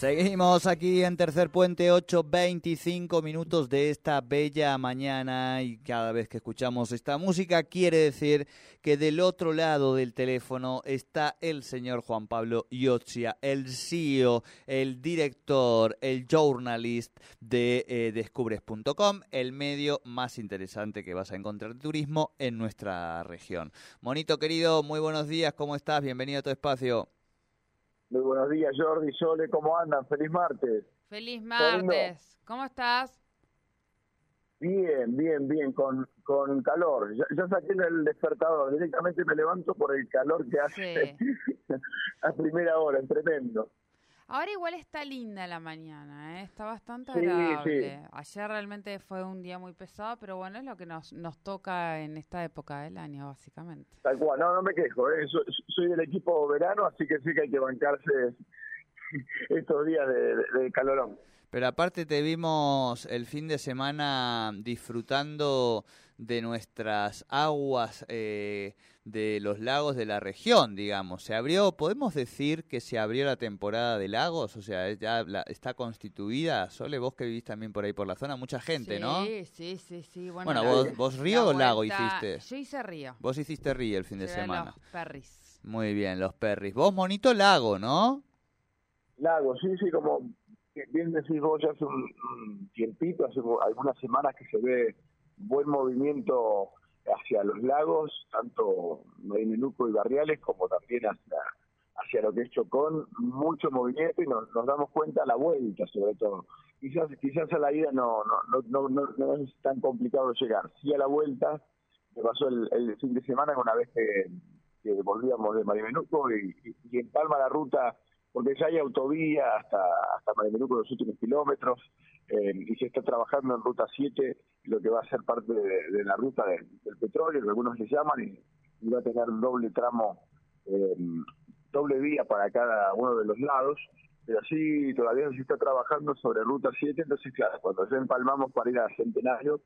Seguimos aquí en Tercer Puente, 8.25 minutos de esta bella mañana y cada vez que escuchamos esta música quiere decir que del otro lado del teléfono está el señor Juan Pablo Iotzia, el CEO, el director, el journalist de eh, Descubres.com, el medio más interesante que vas a encontrar de turismo en nuestra región. Monito querido, muy buenos días, ¿cómo estás? Bienvenido a tu espacio. Muy buenos días, Jordi, Sole, ¿cómo andan? Feliz martes. Feliz martes. ¿Cómo estás? Bien, bien, bien, con, con calor. Ya, saqué el despertador, directamente me levanto por el calor que hace a primera hora, es tremendo. Ahora igual está linda la mañana, ¿eh? está bastante agradable. Ayer realmente fue un día muy pesado, pero bueno, es lo que nos, nos toca en esta época del año, básicamente. Tal cual, no, no me quejo, ¿eh? soy, del equipo verano, así que sí que hay que bancarse estos días de, de calorón. Pero aparte te vimos el fin de semana disfrutando de nuestras aguas eh, de los lagos de la región, digamos. Se abrió, podemos decir que se abrió la temporada de lagos, o sea, ya está constituida. Sole, vos que vivís también por ahí por la zona, mucha gente, ¿no? Sí, sí, sí, sí. Bueno, vos, vos, río o lago hiciste. Yo hice río. Vos hiciste río el fin de semana. Los perris. Muy bien, los perris. Vos, monito, lago, ¿no? Lago, sí, sí, como bien decís vos, ya hace un, tiempito, hace algunas semanas que se ve buen movimiento hacia los lagos, tanto Marimenuco y Barriales, como también hacia, hacia lo que es Chocón, mucho movimiento y nos, damos cuenta a la vuelta, sobre todo. Quizás quizás a la ida no no, no, no, no es tan complicado llegar. Sí a la vuelta, me pasó el, fin de semana una vez que, volvíamos de Marimenuco y, y en Palma la ruta porque ya hay autovía hasta, hasta Marimenuco los últimos kilómetros, eh, y se está trabajando en Ruta 7, lo que va a ser parte de, la ruta del petróleo, que algunos le llaman, y, va a tener doble tramo, eh, doble vía para cada uno de los lados, pero sí todavía se está trabajando sobre Ruta 7, entonces claro, cuando ya empalmamos para ir a Centenario,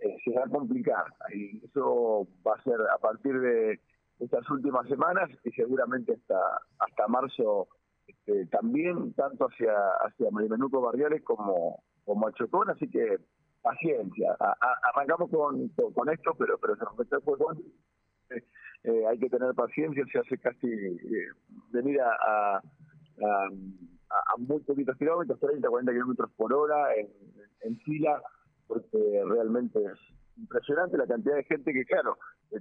eh, se va a complicar, eso va a ser a partir de estas últimas semanas y seguramente hasta, hasta marzo este, también tanto hacia hacia Marimenuco Barriales como como a Chocón, así que paciencia. arrancamos con, con esto, pero pero se nos mete fue eh, hay que tener paciencia, se hace casi eh, venir a, a, muy poquitos kilómetros, 30, 40 kilómetros por hora en, en fila, porque realmente es impresionante la cantidad de gente que, claro,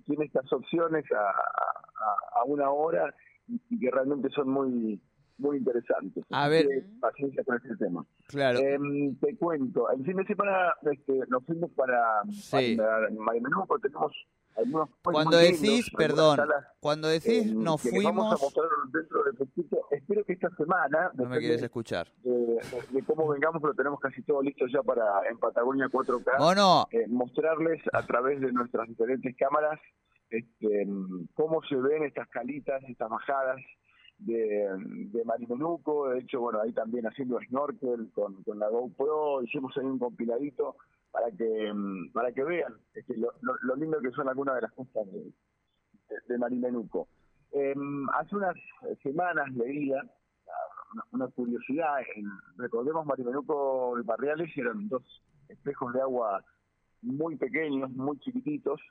tiene estas opciones a, a, una hora y que realmente son muy muy interesante. A ver. Paciencia con este tema. Claro. Em, te cuento, el fin de semana este, nos fuimos para, sí. para tenemos algunos cuando decís, perdón, cuando decís em, nos fuimos... Vamos a mostrar dentro de poquito. Espero que esta semana... No me quieres escuchar. De, cómo vengamos, pero tenemos casi todo listo ya para en Patagonia 4K. ¿O no? Eh, mostrarles a través de nuestras diferentes cámaras este, em, cómo se ven estas calitas, estas bajadas, de, Marimenuco, de hecho, bueno, ahí también haciendo snorkel con, la GoPro, hicimos ahí un compiladito para que mm, para que vean lo, lindo que son algunas de las cosas de, de, Marimenuco. Em, hace unas semanas leía una, curiosidad, en, recordemos Marimenuco y Barriales eran dos espejos de agua muy pequeños, muy chiquititos,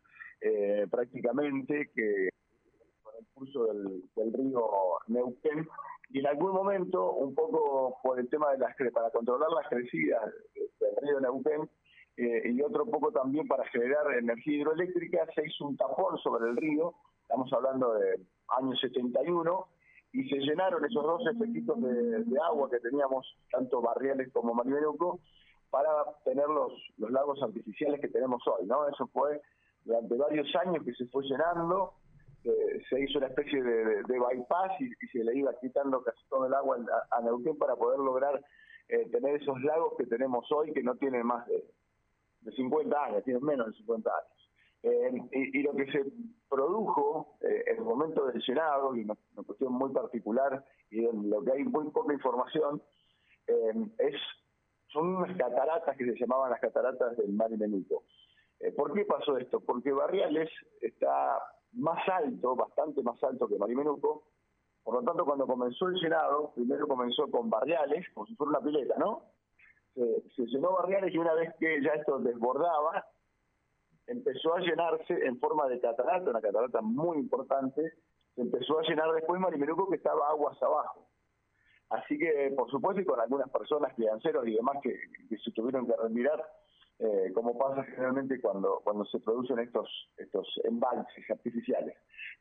eh, prácticamente, que el curso del, río Neuquén y en algún momento, un poco por el tema de las para controlar las crecidas del río Neuquén eh, y otro poco también para generar energía hidroeléctrica, se hizo un tapón sobre el río, estamos hablando de año 71, y se llenaron esos dos efectitos de, agua que teníamos, tanto Barriales como Marimenuco, para tener los, los lagos artificiales que tenemos hoy, ¿no? Eso fue durante varios años que se fue llenando, eh, se hizo una especie de, bypass y, se le iba quitando casi todo el agua a, Neuquén para poder lograr eh, tener esos lagos que tenemos hoy que no tienen más de, de 50 años, tienen menos de 50 años. Eh, y, lo que se produjo en el momento del llenado, y una, cuestión muy particular, y en lo que hay muy poca información, es son unas cataratas que se llamaban las cataratas del Mar Menuco. Eh, ¿Por qué pasó esto? Porque Barriales está más alto, bastante más alto que Marimenuco. Por lo tanto, cuando comenzó el llenado, primero comenzó con Barriales, como si fuera una pileta, ¿no? Se, llenó Barriales y una vez que ya esto desbordaba, empezó a llenarse en forma de catarata, una catarata muy importante, se empezó a llenar después Marimenuco que estaba aguas abajo. Así que, por supuesto, y con algunas personas, crianceros y demás que, que se tuvieron que retirar, eh, como pasa generalmente cuando, cuando se producen estos, estos embalses artificiales.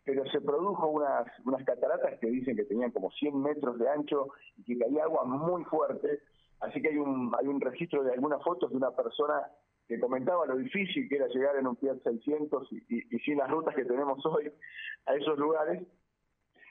Pero se produjo unas, unas cataratas que dicen que tenían como 100 metros de ancho y que caía agua muy fuerte, así que hay un, hay un registro de algunas fotos de una persona que comentaba lo difícil que era llegar en un Fiat 600 y, y, sin las rutas que tenemos hoy a esos lugares.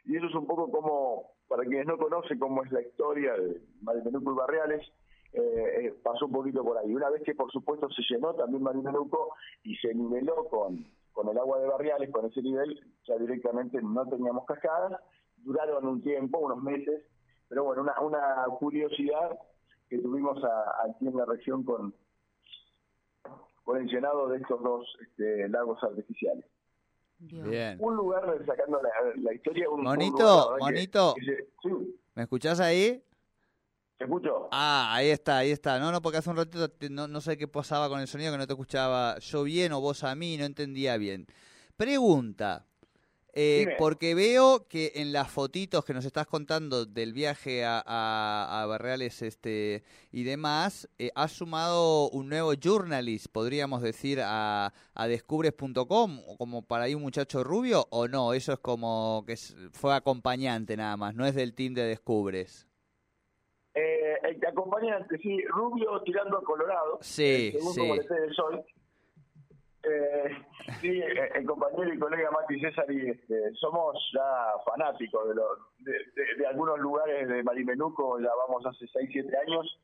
Y eso es un poco como, para quienes no conocen cómo es la historia de Marimenuco y Barriales, eh, eh, pasó un poquito por ahí. Una vez que por supuesto se llenó también Marimenuco y se niveló con, con el agua de barriales, con ese nivel, ya directamente no teníamos cascadas, duraron un tiempo, unos meses, pero bueno, una, una curiosidad que tuvimos aquí en la región con, con el llenado de estos dos este, lagos artificiales. Bien. Un lugar, sacando la, historia... Un, monito, monito, ¿me escuchás ahí? ¿Te escucho? Ah, ahí está, ahí está. No, no, porque hace un ratito no, no sé qué pasaba con el sonido, que no te escuchaba yo bien o vos a mí, no entendía bien. Pregunta, eh, porque veo que en las fotitos que nos estás contando del viaje a, a, Barreales este, y demás, eh, has sumado un nuevo journalist, podríamos decir, a, a descubres.com, como para ahí un muchacho rubio, o no, eso es como que fue acompañante nada más, no es del team de Descubres. Eh, el que acompaña, sí, rubio tirando a colorado, sí, según como le el sol. Eh, sí, el compañero y colega Mati César y este, somos ya fanáticos de, los, de, algunos lugares de Marimenuco, ya vamos hace 6, 7 años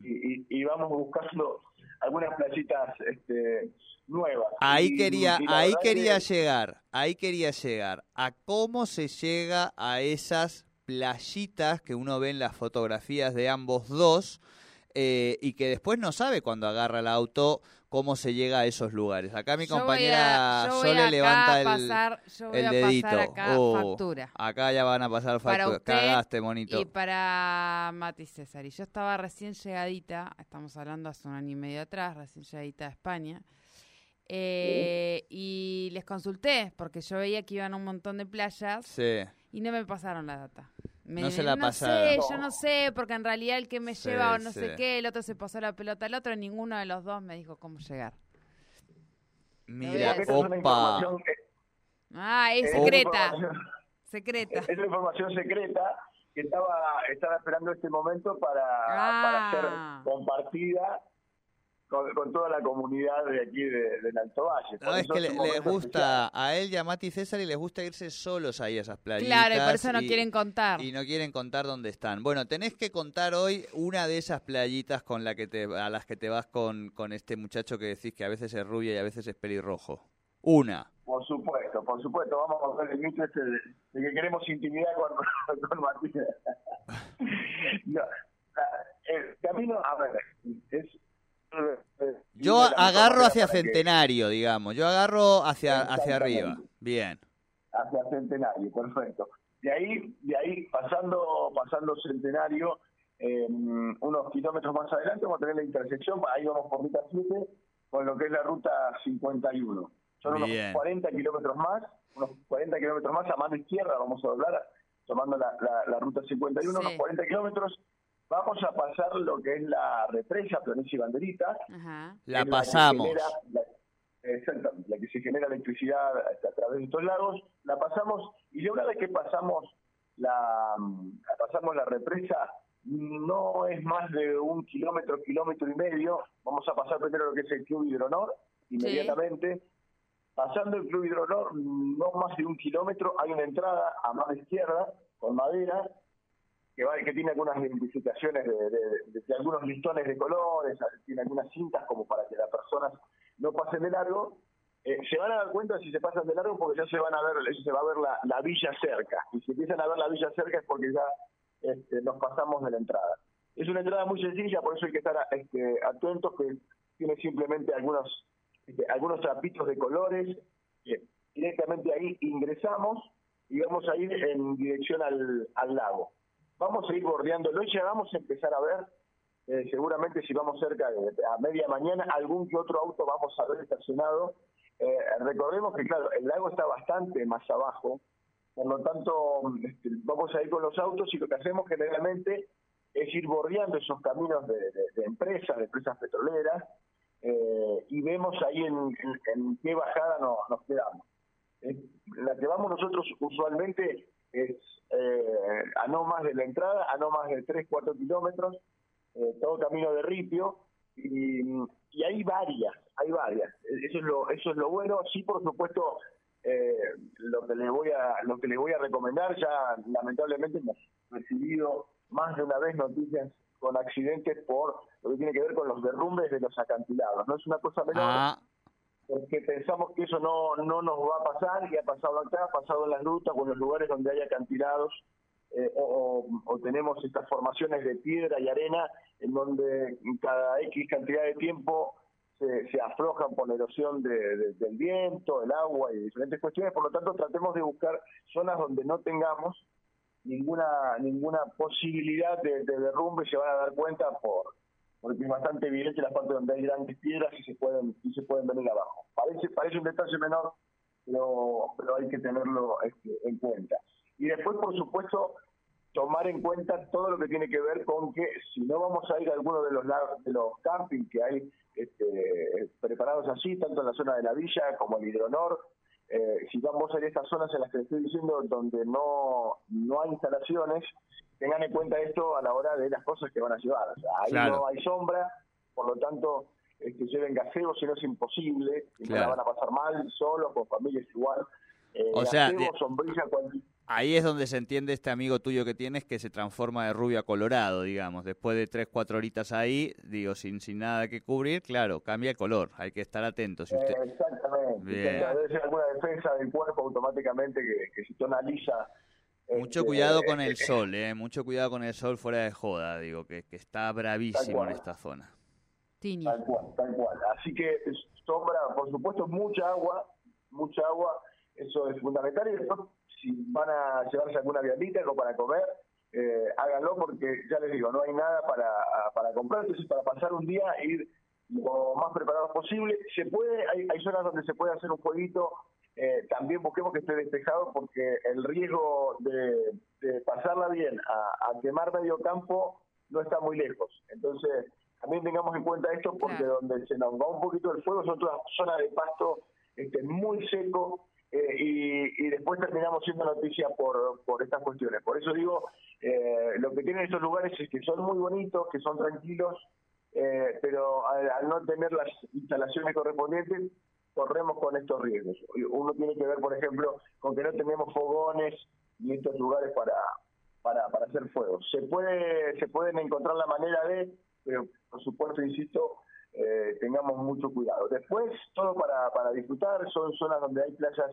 y, y, vamos buscando algunas playitas este, nuevas. Ahí quería, ahí quería llegar, ahí quería llegar. ¿A cómo se llega a esas playitas que uno ve en las fotografías de ambos dos eh, y que después no sabe cuando agarra el auto cómo se llega a esos lugares. Acá mi compañera Sole levanta el, dedito. acá, uh, factura. acá ya van a pasar factura. Cagaste, monito. Y para Mati César. Y yo estaba recién llegadita, estamos hablando hace un año y medio atrás, recién llegadita a España. Eh, y les consulté, porque yo veía que iban a un montón de playas y no me pasaron la data. no se la no sé, yo no sé, porque en realidad el que me lleva o no sé qué, el otro se pasó la pelota al otro, ninguno de los dos me dijo cómo llegar. Mira, opa. Ah, es secreta. secreta. Es una información secreta que estaba, estaba esperando este momento para, para ser ah. compartida con, toda la comunidad de aquí de, del Alto Valle. No, es que les gusta, a él y a Mati César y les gusta irse solos ahí a esas playas. Claro, y por eso no quieren contar. Y no quieren contar dónde están. Bueno, tenés que contar hoy una de esas playitas con la que te, a las que te vas con, con este muchacho que decís que a veces es rubia y a veces es pelirrojo. Una. Por supuesto, por supuesto. Vamos a ver el mito este de, que queremos intimidad con, con Mati. no, el camino, a ver, es yo agarro hacia Centenario, digamos. Yo agarro hacia, hacia arriba. Bien. Hacia Centenario, perfecto. De ahí, de ahí pasando, pasando Centenario, em, unos kilómetros más adelante vamos a tener la intersección, ahí vamos por ruta 7, con lo que es la ruta 51. Son unos 40 kilómetros más, unos 40 kilómetros más a mano izquierda, vamos a doblar, tomando la, la, ruta 51, unos 40 kilómetros vamos a pasar lo que es la represa Planesia y Banderita. La pasamos. La exactamente, la que se genera electricidad a través de estos lagos, la pasamos y ya una vez que pasamos la, pasamos la represa, no es más de un kilómetro, kilómetro y medio. Vamos a pasar primero lo que es el Club Hidronor, inmediatamente. Pasando el Club Hidronor, no más de un kilómetro, hay una entrada a mano izquierda con madera que, va, que tiene algunas identificaciones de, algunos listones de colores, tiene algunas cintas como para que las personas no pasen de largo. Eh, se van a dar cuenta si se pasan de largo porque ya se van a ver, se va a ver la, la villa cerca. Y si empiezan a ver la villa cerca es porque ya este, nos pasamos de la entrada. Es una entrada muy sencilla, por eso hay que estar este, atentos, que tiene simplemente algunos, este, algunos trapitos de colores. directamente ahí ingresamos y vamos a ir en dirección al, al lago. Vamos a ir bordeándolo y ya vamos a empezar a ver, eh, seguramente si vamos cerca de a media mañana, algún que otro auto vamos a ver estacionado. Eh, recordemos que, claro, el lago está bastante más abajo, por lo tanto, este, vamos a ir con los autos y lo que hacemos generalmente es ir bordeando esos caminos de, empresas, de empresas petroleras, eh, y vemos ahí en, qué bajada nos quedamos. la que vamos nosotros usualmente es eh, a no más de la entrada, a no más de 3, 4 kilómetros, eh, todo camino de ripio, y, y hay varias, hay varias. Eso es lo, eso es lo bueno. Sí, por supuesto, eh, lo que le voy a lo que le voy a recomendar ya lamentablemente hemos recibido más de una vez noticias con accidentes por lo que tiene que ver con los derrumbes de los acantilados no es una cosa menor ah. Porque pensamos que eso no no nos va a pasar y ha pasado acá ha pasado en las rutas o en los lugares donde hay acantilados eh, o, tenemos estas formaciones de piedra y arena en donde cada X cantidad de tiempo se, aflojan por la erosión del viento, el agua y diferentes cuestiones, por lo tanto tratemos de buscar zonas donde no tengamos ninguna ninguna posibilidad de, derrumbe se van a dar cuenta por porque es bastante evidente la parte donde hay grandes piedras y se pueden y se pueden venir abajo. Parece parece un detalle menor, pero pero hay que tenerlo este, en cuenta. Y después, por supuesto, tomar en cuenta todo lo que tiene que ver con que si no vamos a ir a alguno de los de los campings que hay este, preparados así, tanto en la zona de la villa como el hidronor, eh, si vamos a ir a estas zonas en las que estoy diciendo donde no, no hay instalaciones, tengan en cuenta esto a la hora de las cosas que van a llevar. ahí no hay sombra, por lo tanto, este, lleven gaseo, si no es imposible, y la van a pasar mal, solos, con familias igual. Eh, o sea, sombrilla, ahí es donde se entiende este amigo tuyo que tienes que se transforma de rubio a colorado, digamos. Después de tres, cuatro horitas ahí, digo, sin, sin nada que cubrir, claro, cambia el color. Hay que estar atentos. usted... exactamente. Debe ser alguna defensa del cuerpo automáticamente que, que si tonaliza. Mucho este, cuidado con el sol, eh. Mucho cuidado con el sol fuera de joda, digo, que, que está bravísimo en esta zona. Tal cual, tal cual. Así que sombra, por supuesto, mucha agua, mucha agua, eso es fundamental. Y después si van a llevarse alguna viandita o para comer, eh, háganlo porque ya les digo, no hay nada para, para comprar, entonces para pasar un día e ir lo más preparados posible. Se puede, hay, hay zonas donde se puede hacer un jueguito, eh, también busquemos que esté despejado porque el riesgo de, pasarla bien a, quemar medio campo no está muy lejos. Entonces, también tengamos en cuenta esto porque donde se nos va un poquito el fuego son todas zonas de pasto este, muy seco eh, y, después terminamos siendo noticia por, por estas cuestiones. Por eso digo, eh, lo que tienen estos lugares es que son muy bonitos, que son tranquilos, eh, pero al, no tener las instalaciones correspondientes, corremos con estos riesgos. Uno tiene que ver, por ejemplo, con que no tenemos fogones y estos lugares para, para, para hacer fuego. Se puede se pueden encontrar la manera de, pero por supuesto, insisto, eh, tengamos mucho cuidado. Después, todo para, para disfrutar, son zonas donde hay playas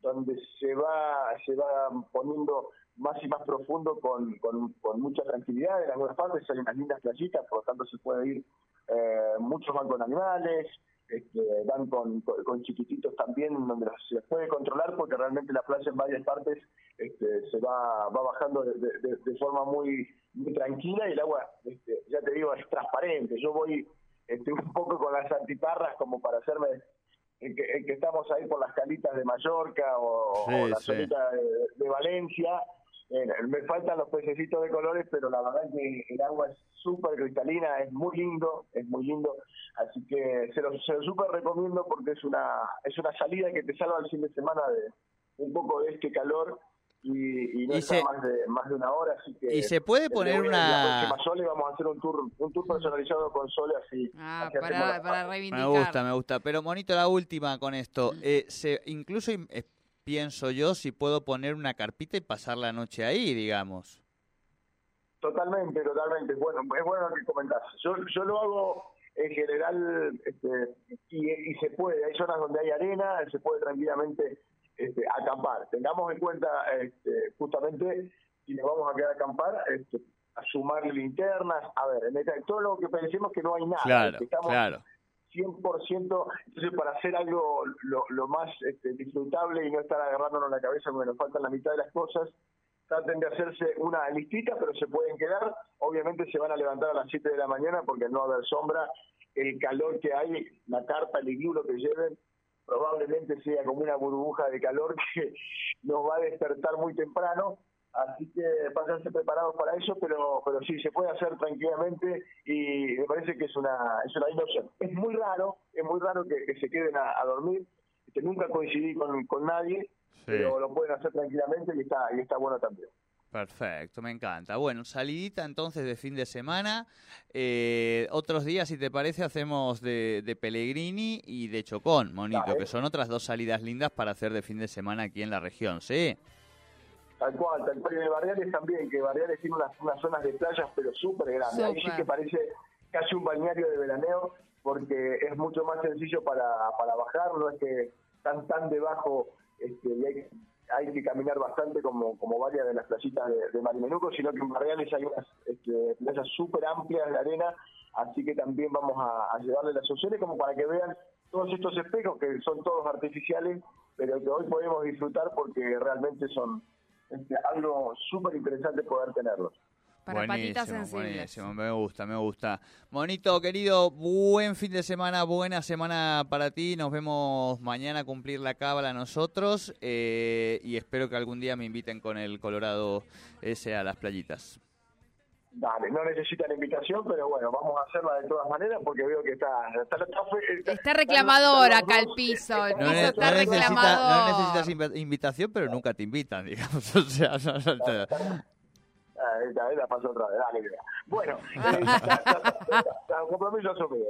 donde se va se va poniendo más y más profundo con, con, mucha tranquilidad. En algunas partes hay unas lindas playitas, por lo tanto se puede ir, eh, muchos van con animales, este, van con, con, chiquititos también, donde se puede controlar porque realmente la playa en varias partes este, se va, va bajando de, de, forma muy, muy tranquila y el agua, este, ya te digo, es transparente. Yo voy este, un poco con las antiparras como para hacerme el que, estamos ahí por las calitas de Mallorca o, la solita de, Valencia. Eh, me faltan los pececitos de colores, pero la verdad es que el agua es súper cristalina, es muy lindo, es muy lindo. Así que se lo, se súper recomiendo porque es una es una salida que te salva el fin de semana de un poco de este calor y, no está más, de, más de una hora, así que... Y se puede poner una... La Sole vamos a hacer un tour, un tour personalizado con Sole, así... Ah, para, para reivindicar. Me gusta, me gusta. Pero, Monito, la última con esto. Eh, se, incluso eh, pienso yo si puedo poner una carpita y pasar la noche ahí, digamos. Totalmente, totalmente. Bueno, es bueno lo que comentás. Yo, yo lo hago en general este, y, y se puede. Hay zonas donde hay arena, se puede tranquilamente este, acampar. Tengamos en cuenta este, justamente si nos vamos a quedar a acampar, este, a sumar linternas, a ver, en todo lo que pensemos que no hay nada, claro, estamos claro. 100%, entonces para hacer algo lo, más este, disfrutable y no estar agarrándonos la cabeza porque nos faltan la mitad de las cosas, traten de hacerse una listita, pero se pueden quedar, obviamente se van a levantar a las 7 de la mañana porque no va a haber sombra, el calor que hay, la carpa, el iglú, que lleven, probablemente sea como una burbuja de calor que nos va a despertar muy temprano, así que pásense preparados para eso, pero pero sí, se puede hacer tranquilamente y me parece que es una, es una opción. Es muy raro, es muy raro que, se queden a, dormir, que nunca coincidí con, con nadie, pero lo pueden hacer tranquilamente y está, y está bueno también. Perfecto, me encanta. Bueno, salidita entonces de fin de semana. Eh, otros días, si te parece, hacemos de, de Pellegrini y de Chocón, Monito, que son otras dos salidas lindas para hacer de fin de semana aquí en la región, ¿sí? Tal cual, tal cual. Y de Barriales también, que Barriales tiene unas, unas zonas de playas, pero súper grandes. Ahí sí que parece casi un balneario de veraneo, porque es mucho más sencillo para, para bajar, no es que están tan debajo este, y hay hay que caminar bastante como, como varias de las playitas de, de Marimenuco, sino que en Barriales hay unas este, playas súper amplias de arena, así que también vamos a, llevarle las opciones como para que vean todos estos espejos que son todos artificiales, pero que hoy podemos disfrutar porque realmente son este, algo súper interesante poder tenerlos. Para patitas sensibles. me gusta, me gusta. Monito, querido, buen fin de semana, buena semana para ti. Nos vemos mañana a cumplir la cábala nosotros eh, y espero que algún día me inviten con el Colorado ese a las playitas. Dale, no necesitan invitación, pero bueno, vamos a hacerla de todas maneras porque veo que está... Está, reclamador acá el piso, el piso está reclamador. no necesitas invitación, pero nunca te invitan, digamos. O sea, esta la paso otra vez, dale, Bueno, compromiso asumido.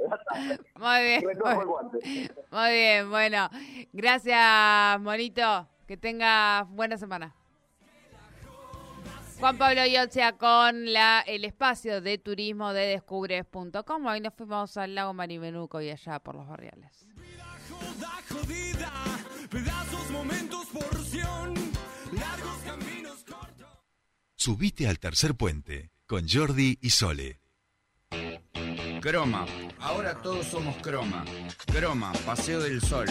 Muy bien. Muy bien, bueno. Gracias, Monito. Que tenga buena semana. Juan Pablo Yotzea con la, el espacio de turismo de descubres.com. Hoy nos fuimos al lago Marimenuco y allá por los barriales. momentos, porción, Subite al tercer puente con Jordi y Sole. Croma. Ahora todos somos Croma. Croma, Paseo del Sol.